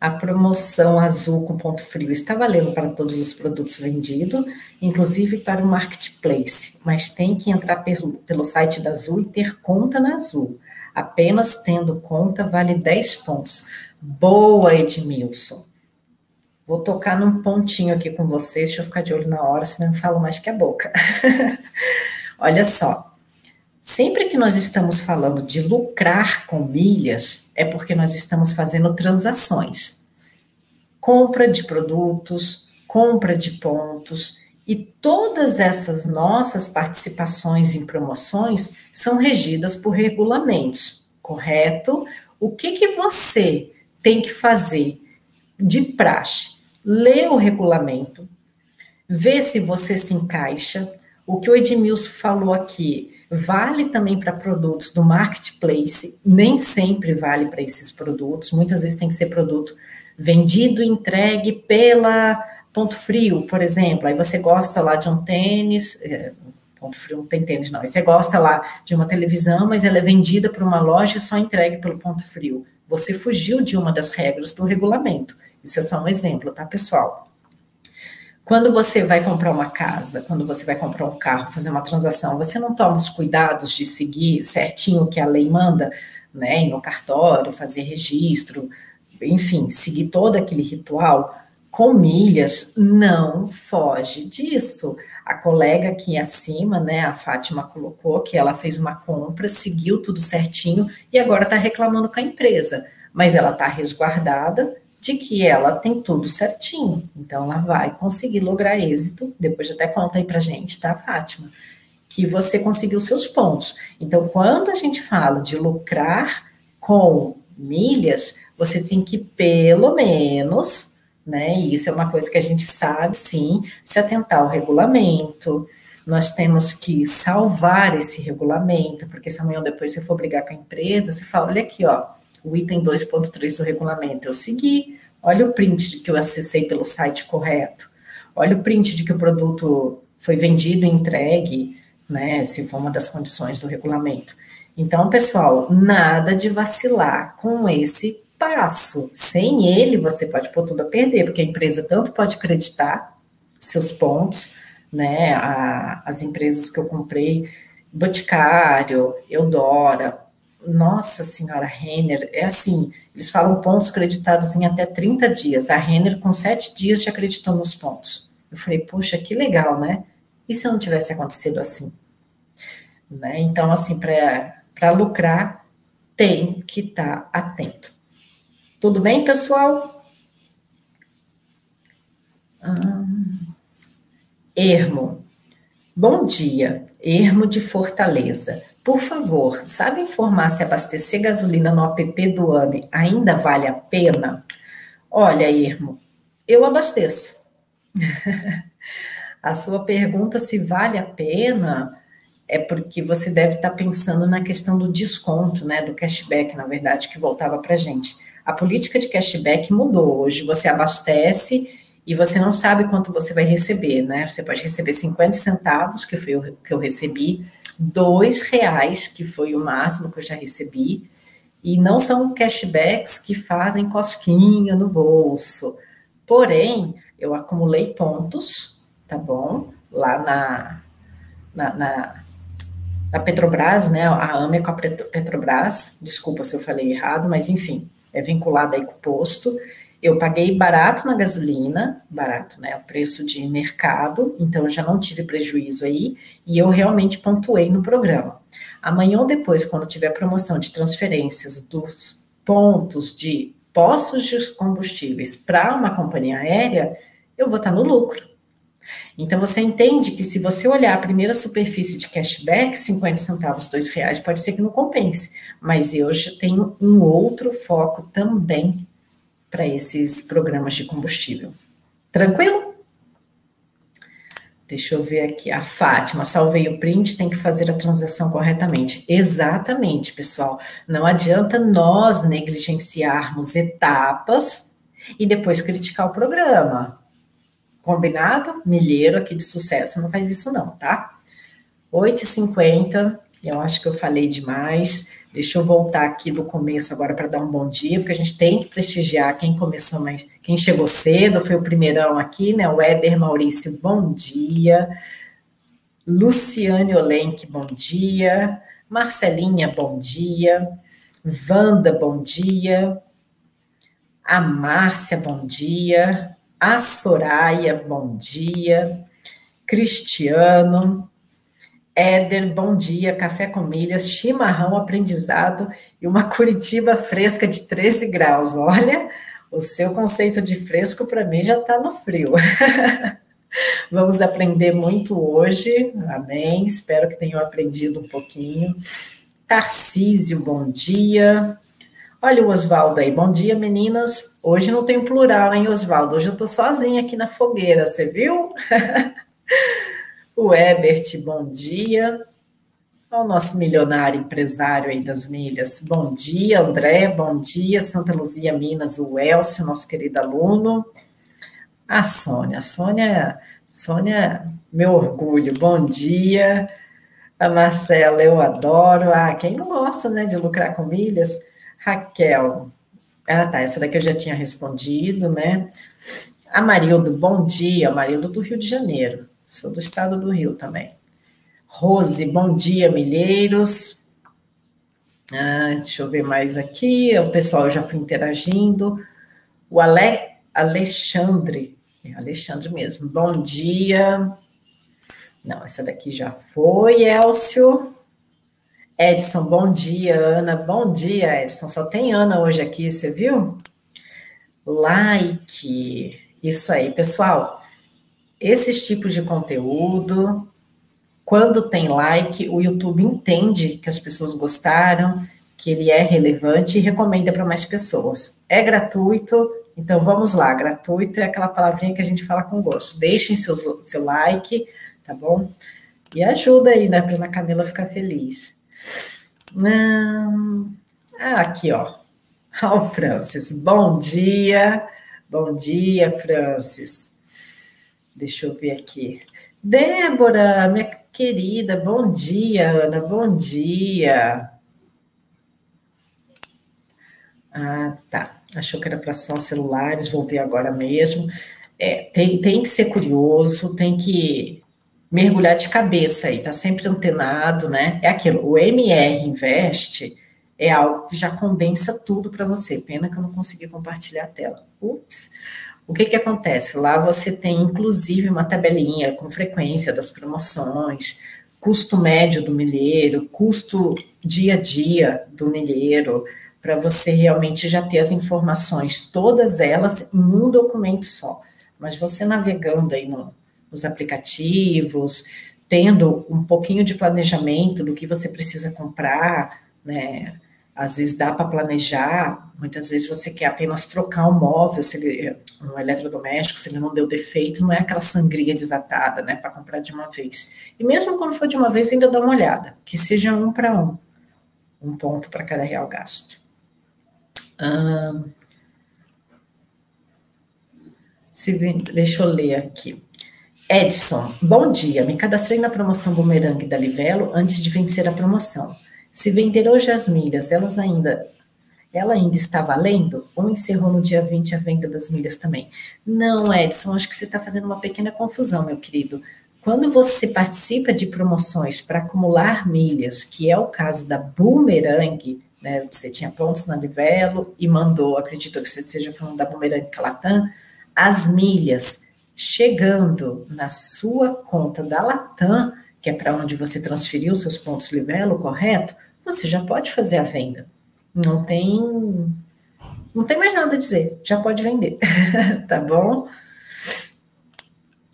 A promoção azul com ponto frio está valendo para todos os produtos vendidos, inclusive para o marketplace, mas tem que entrar pelo, pelo site da Azul e ter conta na Azul. Apenas tendo conta vale 10 pontos. Boa, Edmilson. Vou tocar num pontinho aqui com vocês, deixa eu ficar de olho na hora, senão eu falo mais que a boca. [LAUGHS] Olha só, Sempre que nós estamos falando de lucrar com milhas, é porque nós estamos fazendo transações. Compra de produtos, compra de pontos, e todas essas nossas participações em promoções são regidas por regulamentos, correto? O que, que você tem que fazer de praxe? Ler o regulamento, ver se você se encaixa. O que o Edmilson falou aqui, Vale também para produtos do marketplace, nem sempre vale para esses produtos, muitas vezes tem que ser produto vendido e entregue pela Ponto Frio, por exemplo. Aí você gosta lá de um tênis, é, Ponto Frio não tem tênis, não. Aí você gosta lá de uma televisão, mas ela é vendida por uma loja e só entregue pelo Ponto Frio. Você fugiu de uma das regras do regulamento. Isso é só um exemplo, tá, pessoal? Quando você vai comprar uma casa, quando você vai comprar um carro, fazer uma transação, você não toma os cuidados de seguir certinho o que a lei manda, né? Ir no cartório, fazer registro, enfim, seguir todo aquele ritual. Com milhas, não foge disso. A colega aqui acima, né, a Fátima colocou que ela fez uma compra, seguiu tudo certinho e agora está reclamando com a empresa. Mas ela está resguardada, de que ela tem tudo certinho. Então, ela vai conseguir lograr êxito. Depois até conta aí pra gente, tá, Fátima? Que você conseguiu seus pontos. Então, quando a gente fala de lucrar com milhas, você tem que, pelo menos, né? E isso é uma coisa que a gente sabe, sim, se atentar ao regulamento. Nós temos que salvar esse regulamento, porque se amanhã depois você for brigar com a empresa, você fala: olha aqui, ó o item 2.3 do regulamento. Eu segui, olha o print de que eu acessei pelo site correto, olha o print de que o produto foi vendido e entregue, né, se for uma das condições do regulamento. Então, pessoal, nada de vacilar com esse passo. Sem ele, você pode pôr tudo a perder, porque a empresa tanto pode acreditar seus pontos, né, a, as empresas que eu comprei, Boticário, Eudora, nossa senhora, Renner, é assim, eles falam pontos creditados em até 30 dias. A Renner, com sete dias, já acreditou nos pontos. Eu falei, poxa, que legal, né? E se não tivesse acontecido assim? Né? Então, assim, para lucrar, tem que estar tá atento. Tudo bem, pessoal? Hum, Ermo. Bom dia, Ermo de Fortaleza. Por favor, sabe informar se abastecer gasolina no app do AME ainda vale a pena? Olha, Irmo, eu abasteço. [LAUGHS] a sua pergunta se vale a pena é porque você deve estar pensando na questão do desconto, né, do cashback, na verdade, que voltava para gente. A política de cashback mudou. Hoje você abastece e você não sabe quanto você vai receber, né? Você pode receber 50 centavos, que foi o que eu recebi, dois reais, que foi o máximo que eu já recebi, e não são cashbacks que fazem cosquinha no bolso. Porém, eu acumulei pontos, tá bom? Lá na, na, na, na Petrobras, né? A AME é com a Petrobras, desculpa se eu falei errado, mas enfim, é vinculada aí com o posto. Eu paguei barato na gasolina, barato, né? O preço de mercado, então já não tive prejuízo aí, e eu realmente pontuei no programa. Amanhã ou depois, quando tiver promoção de transferências dos pontos de postos de combustíveis para uma companhia aérea, eu vou estar no lucro. Então você entende que se você olhar a primeira superfície de cashback, 50 centavos, dois reais, pode ser que não compense. Mas eu já tenho um outro foco também para esses programas de combustível. Tranquilo? Deixa eu ver aqui. A Fátima, salvei o print, tem que fazer a transação corretamente. Exatamente, pessoal. Não adianta nós negligenciarmos etapas e depois criticar o programa. Combinado? Milheiro aqui de sucesso não faz isso não, tá? 8h50, eu acho que eu falei demais. Deixa eu voltar aqui do começo agora para dar um bom dia, porque a gente tem que prestigiar quem começou mais, quem chegou cedo, foi o primeirão aqui, né? O Éder Maurício, bom dia. Luciane Olenque, bom dia. Marcelinha, bom dia. Wanda, bom dia. A Márcia, bom dia. A Soraya, bom dia. Cristiano, Éder, bom dia, café com milhas, chimarrão, aprendizado e uma Curitiba fresca de 13 graus. Olha, o seu conceito de fresco para mim já está no frio. [LAUGHS] Vamos aprender muito hoje, amém? Espero que tenham aprendido um pouquinho. Tarcísio, bom dia. Olha o Oswaldo aí, bom dia meninas. Hoje não tem plural, hein, Oswaldo? Hoje eu estou sozinha aqui na fogueira, você viu? [LAUGHS] O Ebert, bom dia. O nosso milionário empresário aí das milhas. Bom dia, André, bom dia. Santa Luzia, Minas, o Elcio, nosso querido aluno. A Sônia, Sônia, Sônia, meu orgulho, bom dia. A Marcela, eu adoro. Ah, quem não gosta, né, de lucrar com milhas? Raquel. Ah, tá, essa daqui eu já tinha respondido, né? A Marildo, bom dia. Marildo do Rio de Janeiro. Sou do estado do Rio também. Rose, bom dia, milheiros. Ah, deixa eu ver mais aqui. O pessoal já foi interagindo. O Ale, Alexandre, é Alexandre mesmo. Bom dia. Não, essa daqui já foi, Elcio. Edson, bom dia, Ana. Bom dia, Edson. Só tem Ana hoje aqui, você viu? Like. Isso aí, pessoal esses tipos de conteúdo, quando tem like, o YouTube entende que as pessoas gostaram, que ele é relevante e recomenda para mais pessoas. É gratuito, então vamos lá, gratuito é aquela palavrinha que a gente fala com gosto. Deixem seus, seu like, tá bom? E ajuda aí, né, para a Camila ficar feliz. Ah, aqui, ó. Ó, oh, Francis, bom dia. Bom dia, Francis. Deixa eu ver aqui. Débora, minha querida, bom dia, Ana, bom dia. Ah, tá. Achou que era para só celulares, vou ver agora mesmo. É, tem, tem que ser curioso, tem que mergulhar de cabeça aí, tá sempre antenado, né? É aquilo, o MR Invest é algo que já condensa tudo para você. Pena que eu não consegui compartilhar a tela. Ups. O que, que acontece? Lá você tem, inclusive, uma tabelinha com frequência das promoções, custo médio do milheiro, custo dia a dia do milheiro, para você realmente já ter as informações, todas elas em um documento só. Mas você navegando aí no, nos aplicativos, tendo um pouquinho de planejamento do que você precisa comprar, né? às vezes dá para planejar, muitas vezes você quer apenas trocar um móvel, se ele, um eletrodoméstico, se ele não deu defeito, não é aquela sangria desatada, né, para comprar de uma vez. E mesmo quando for de uma vez, ainda dá uma olhada, que seja um para um, um ponto para cada real gasto. Se vem, deixa eu ler aqui. Edson, bom dia. Me cadastrei na promoção Bumerangue da Livelo antes de vencer a promoção. Se vender hoje as milhas, elas ainda ela ainda está valendo? Ou encerrou no dia 20 a venda das milhas também? Não, Edson, acho que você está fazendo uma pequena confusão, meu querido. Quando você participa de promoções para acumular milhas, que é o caso da Boomerang, né, você tinha pontos na Livelo e mandou, acredito que você esteja falando da Boomerang Calatam, as milhas chegando na sua conta da Latam, que é para onde você transferiu seus pontos Livelo, correto? Você já pode fazer a venda. Não tem não tem mais nada a dizer, já pode vender, [LAUGHS] tá bom?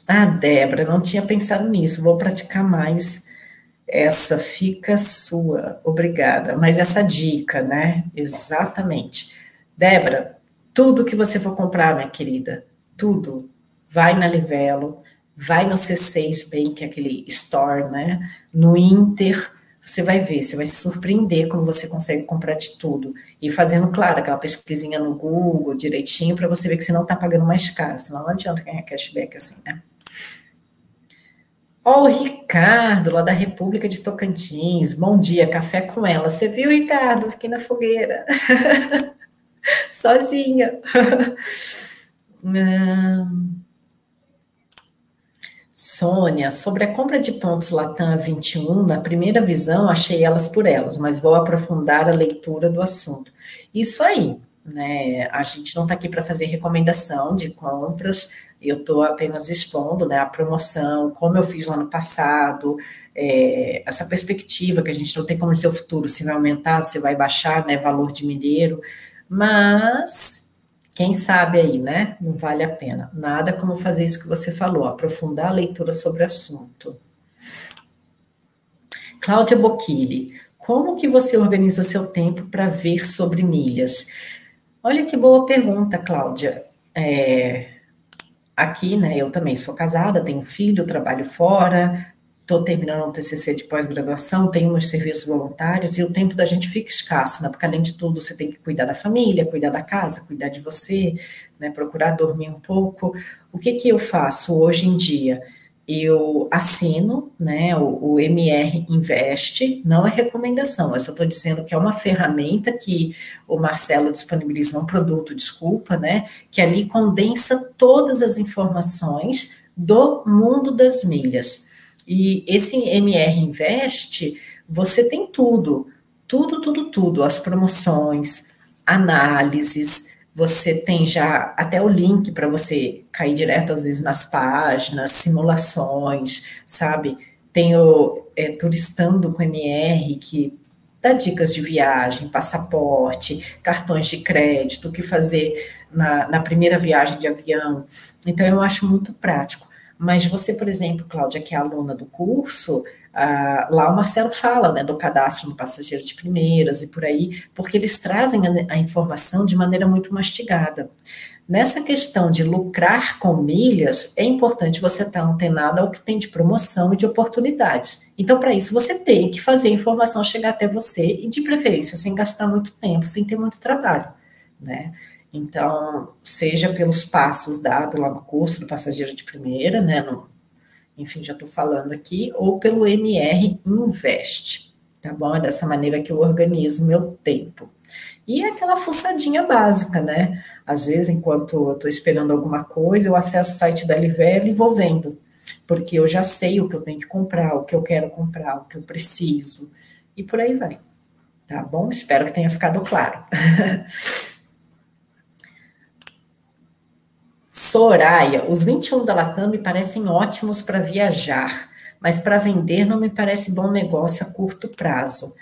Ah, Débora, não tinha pensado nisso, vou praticar mais. Essa fica sua, obrigada. Mas essa dica, né? Exatamente. Débora, tudo que você for comprar, minha querida, tudo, vai na Livelo, vai no C6 Bank, aquele store, né? No Inter, você vai ver, você vai se surpreender como você consegue comprar de tudo. E fazendo, claro, aquela pesquisinha no Google direitinho para você ver que você não está pagando mais caro, senão não adianta ganhar cashback assim, né? Ó, oh, o Ricardo, lá da República de Tocantins. Bom dia, café com ela. Você viu, Ricardo? Fiquei na fogueira. [LAUGHS] Sozinha. [LAUGHS] hum... Sônia, sobre a compra de pontos Latam 21, na primeira visão achei elas por elas, mas vou aprofundar a leitura do assunto. Isso aí, né? A gente não está aqui para fazer recomendação de compras, eu estou apenas expondo né, a promoção, como eu fiz lá no passado, é, essa perspectiva que a gente não tem como dizer o futuro, se vai aumentar, se vai baixar, né, valor de mineiro, mas quem sabe aí, né? Não vale a pena. Nada como fazer isso que você falou, aprofundar a leitura sobre o assunto. Cláudia Bocchili, como que você organiza seu tempo para ver sobre milhas? Olha que boa pergunta, Cláudia. É, aqui, né, eu também sou casada, tenho filho, trabalho fora, estou terminando um TCC de pós-graduação, tenho meus serviços voluntários e o tempo da gente fica escasso, né? Porque além de tudo, você tem que cuidar da família, cuidar da casa, cuidar de você, né? Procurar dormir um pouco. O que que eu faço hoje em dia? Eu assino, né? O, o MR Invest, não é recomendação, eu só estou dizendo que é uma ferramenta que o Marcelo disponibiliza um produto, desculpa, né? Que ali condensa todas as informações do mundo das milhas. E esse MR Invest, você tem tudo, tudo, tudo, tudo, as promoções, análises, você tem já até o link para você cair direto, às vezes, nas páginas, simulações, sabe? Tem o é, Turistando com MR, que dá dicas de viagem, passaporte, cartões de crédito, o que fazer na, na primeira viagem de avião. Então, eu acho muito prático. Mas você, por exemplo, Cláudia, que é aluna do curso, ah, lá o Marcelo fala né, do cadastro no passageiro de primeiras e por aí, porque eles trazem a, a informação de maneira muito mastigada. Nessa questão de lucrar com milhas, é importante você estar antenado ao que tem de promoção e de oportunidades. Então, para isso, você tem que fazer a informação chegar até você e, de preferência, sem gastar muito tempo, sem ter muito trabalho, né? Então, seja pelos passos dados lá no curso do passageiro de primeira, né? No, enfim, já estou falando aqui, ou pelo MR Invest, tá bom? É dessa maneira que eu organizo meu tempo. E é aquela fuçadinha básica, né? Às vezes, enquanto eu estou esperando alguma coisa, eu acesso o site da Livelo e vou vendo, porque eu já sei o que eu tenho que comprar, o que eu quero comprar, o que eu preciso, e por aí vai. Tá bom? Espero que tenha ficado claro. [LAUGHS] Soraya, os 21 da Latam me parecem ótimos para viajar, mas para vender não me parece bom negócio a curto prazo.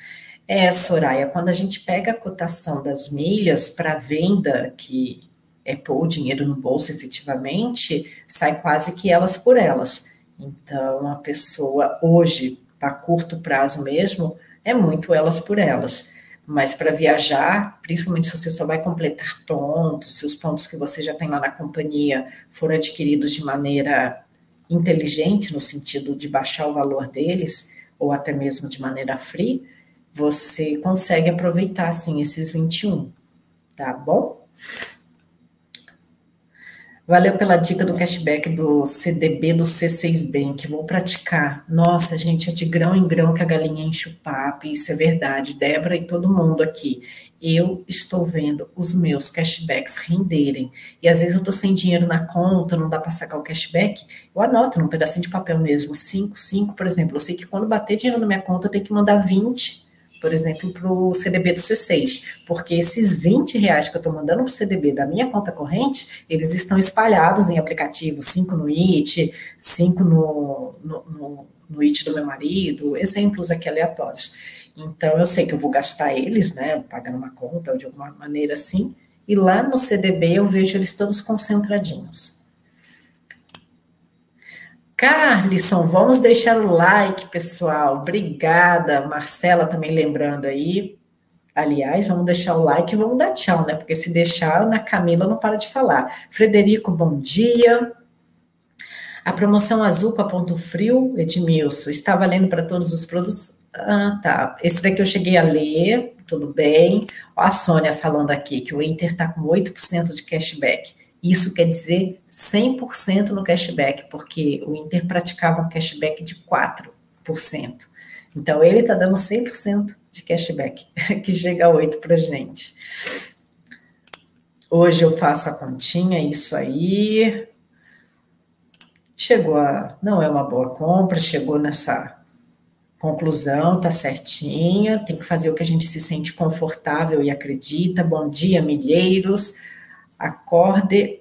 É, Soraya, quando a gente pega a cotação das milhas para venda, que é pôr o dinheiro no bolso efetivamente, sai quase que elas por elas. Então, a pessoa hoje, para curto prazo mesmo, é muito elas por elas. Mas para viajar, principalmente se você só vai completar pontos, se os pontos que você já tem lá na companhia foram adquiridos de maneira inteligente, no sentido de baixar o valor deles, ou até mesmo de maneira free, você consegue aproveitar, sim, esses 21, tá bom? Valeu pela dica do cashback do CDB do C6 Bank. Vou praticar. Nossa, gente, é de grão em grão que a galinha enche o papo. Isso é verdade. Débora e todo mundo aqui. Eu estou vendo os meus cashbacks renderem. E às vezes eu estou sem dinheiro na conta, não dá para sacar o cashback. Eu anoto num pedacinho de papel mesmo. 5, 5, por exemplo. Eu sei que quando bater dinheiro na minha conta, eu tenho que mandar 20 por exemplo, para o CDB do C6, porque esses 20 reais que eu estou mandando para o CDB da minha conta corrente, eles estão espalhados em aplicativos, 5 no IT, 5 no, no, no, no IT do meu marido, exemplos aqui aleatórios. Então, eu sei que eu vou gastar eles, né, pagando uma conta ou de alguma maneira assim, e lá no CDB eu vejo eles todos concentradinhos. Carlisson, vamos deixar o like, pessoal. Obrigada. Marcela também lembrando aí. Aliás, vamos deixar o like e vamos dar tchau, né? Porque se deixar, na Camila não para de falar. Frederico, bom dia. A promoção azul com a ponto frio, Edmilson, está valendo para todos os produtos? Ah, tá. Esse daqui eu cheguei a ler, tudo bem. A Sônia falando aqui que o Inter está com 8% de cashback. Isso quer dizer 100% no cashback, porque o Inter praticava um cashback de 4%. Então, ele está dando 100% de cashback, [LAUGHS] que chega a 8% para gente. Hoje eu faço a continha, isso aí. Chegou a. Não é uma boa compra, chegou nessa conclusão, tá certinha. Tem que fazer o que a gente se sente confortável e acredita. Bom dia, milheiros. Acorde,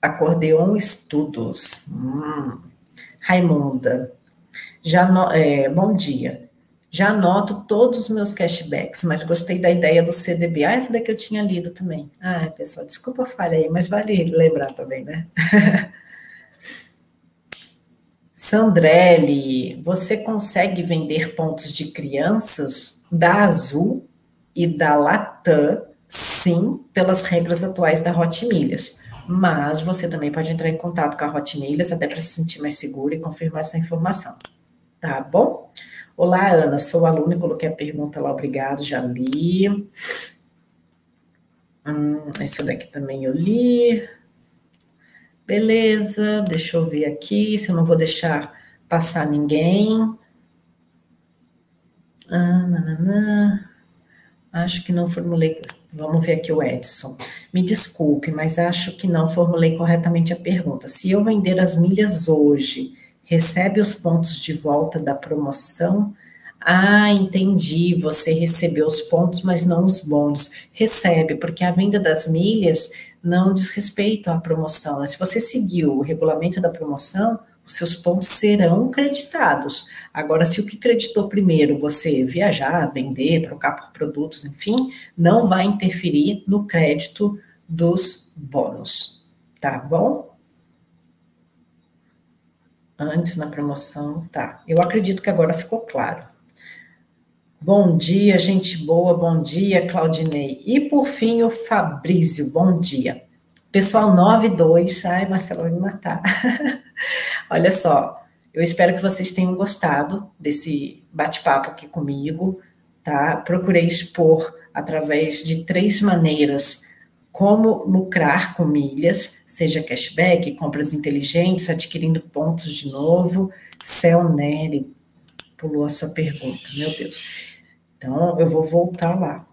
acordeon estudos. Hum. Raimunda, já no, é, bom dia. Já anoto todos os meus cashbacks, mas gostei da ideia do CDB. Ah, essa daqui eu tinha lido também. Ah, pessoal, desculpa a falha aí, mas vale lembrar também, né? [LAUGHS] Sandrelli, você consegue vender pontos de crianças da Azul e da Latam sim, pelas regras atuais da Hot Milhas. Mas você também pode entrar em contato com a Hot Milhas até para se sentir mais seguro e confirmar essa informação. Tá bom? Olá, Ana, sou aluna e coloquei a pergunta lá, obrigado, já li. Hum, essa daqui também eu li. Beleza, deixa eu ver aqui, se eu não vou deixar passar ninguém. Ah, nananã. Acho que não formulei. Vamos ver aqui o Edson. Me desculpe, mas acho que não formulei corretamente a pergunta. Se eu vender as milhas hoje, recebe os pontos de volta da promoção? Ah, entendi. Você recebeu os pontos, mas não os bônus. Recebe, porque a venda das milhas não diz respeito à promoção. Se você seguiu o regulamento da promoção, os seus pontos serão creditados. Agora, se o que creditou primeiro você viajar, vender, trocar por produtos, enfim, não vai interferir no crédito dos bônus, tá bom? Antes na promoção, tá. Eu acredito que agora ficou claro. Bom dia, gente boa, bom dia, Claudinei. E por fim, o Fabrício, bom dia. Pessoal 92, ai, Marcelo vai me matar. [LAUGHS] Olha só, eu espero que vocês tenham gostado desse bate-papo aqui comigo, tá? Procurei expor através de três maneiras como lucrar com milhas, seja cashback, compras inteligentes, adquirindo pontos de novo. Cel Nery pulou a sua pergunta, meu Deus. Então, eu vou voltar lá.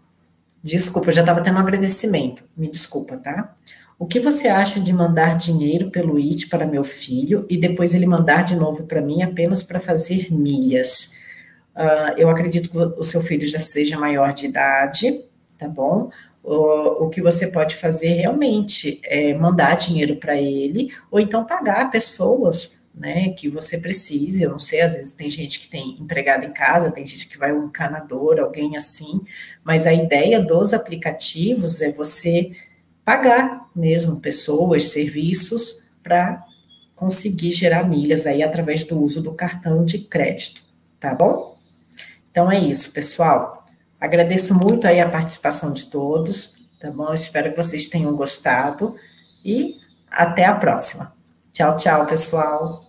Desculpa, eu já estava tendo um agradecimento. Me desculpa, tá? O que você acha de mandar dinheiro pelo IT para meu filho e depois ele mandar de novo para mim apenas para fazer milhas? Uh, eu acredito que o seu filho já seja maior de idade, tá bom? O, o que você pode fazer realmente é mandar dinheiro para ele ou então pagar pessoas né, que você precise, eu não sei, às vezes tem gente que tem empregado em casa, tem gente que vai um encanador, alguém assim, mas a ideia dos aplicativos é você pagar mesmo pessoas, serviços, para conseguir gerar milhas aí através do uso do cartão de crédito, tá bom? Então é isso, pessoal. Agradeço muito aí a participação de todos, tá bom? Espero que vocês tenham gostado e até a próxima. Tchau, tchau, pessoal.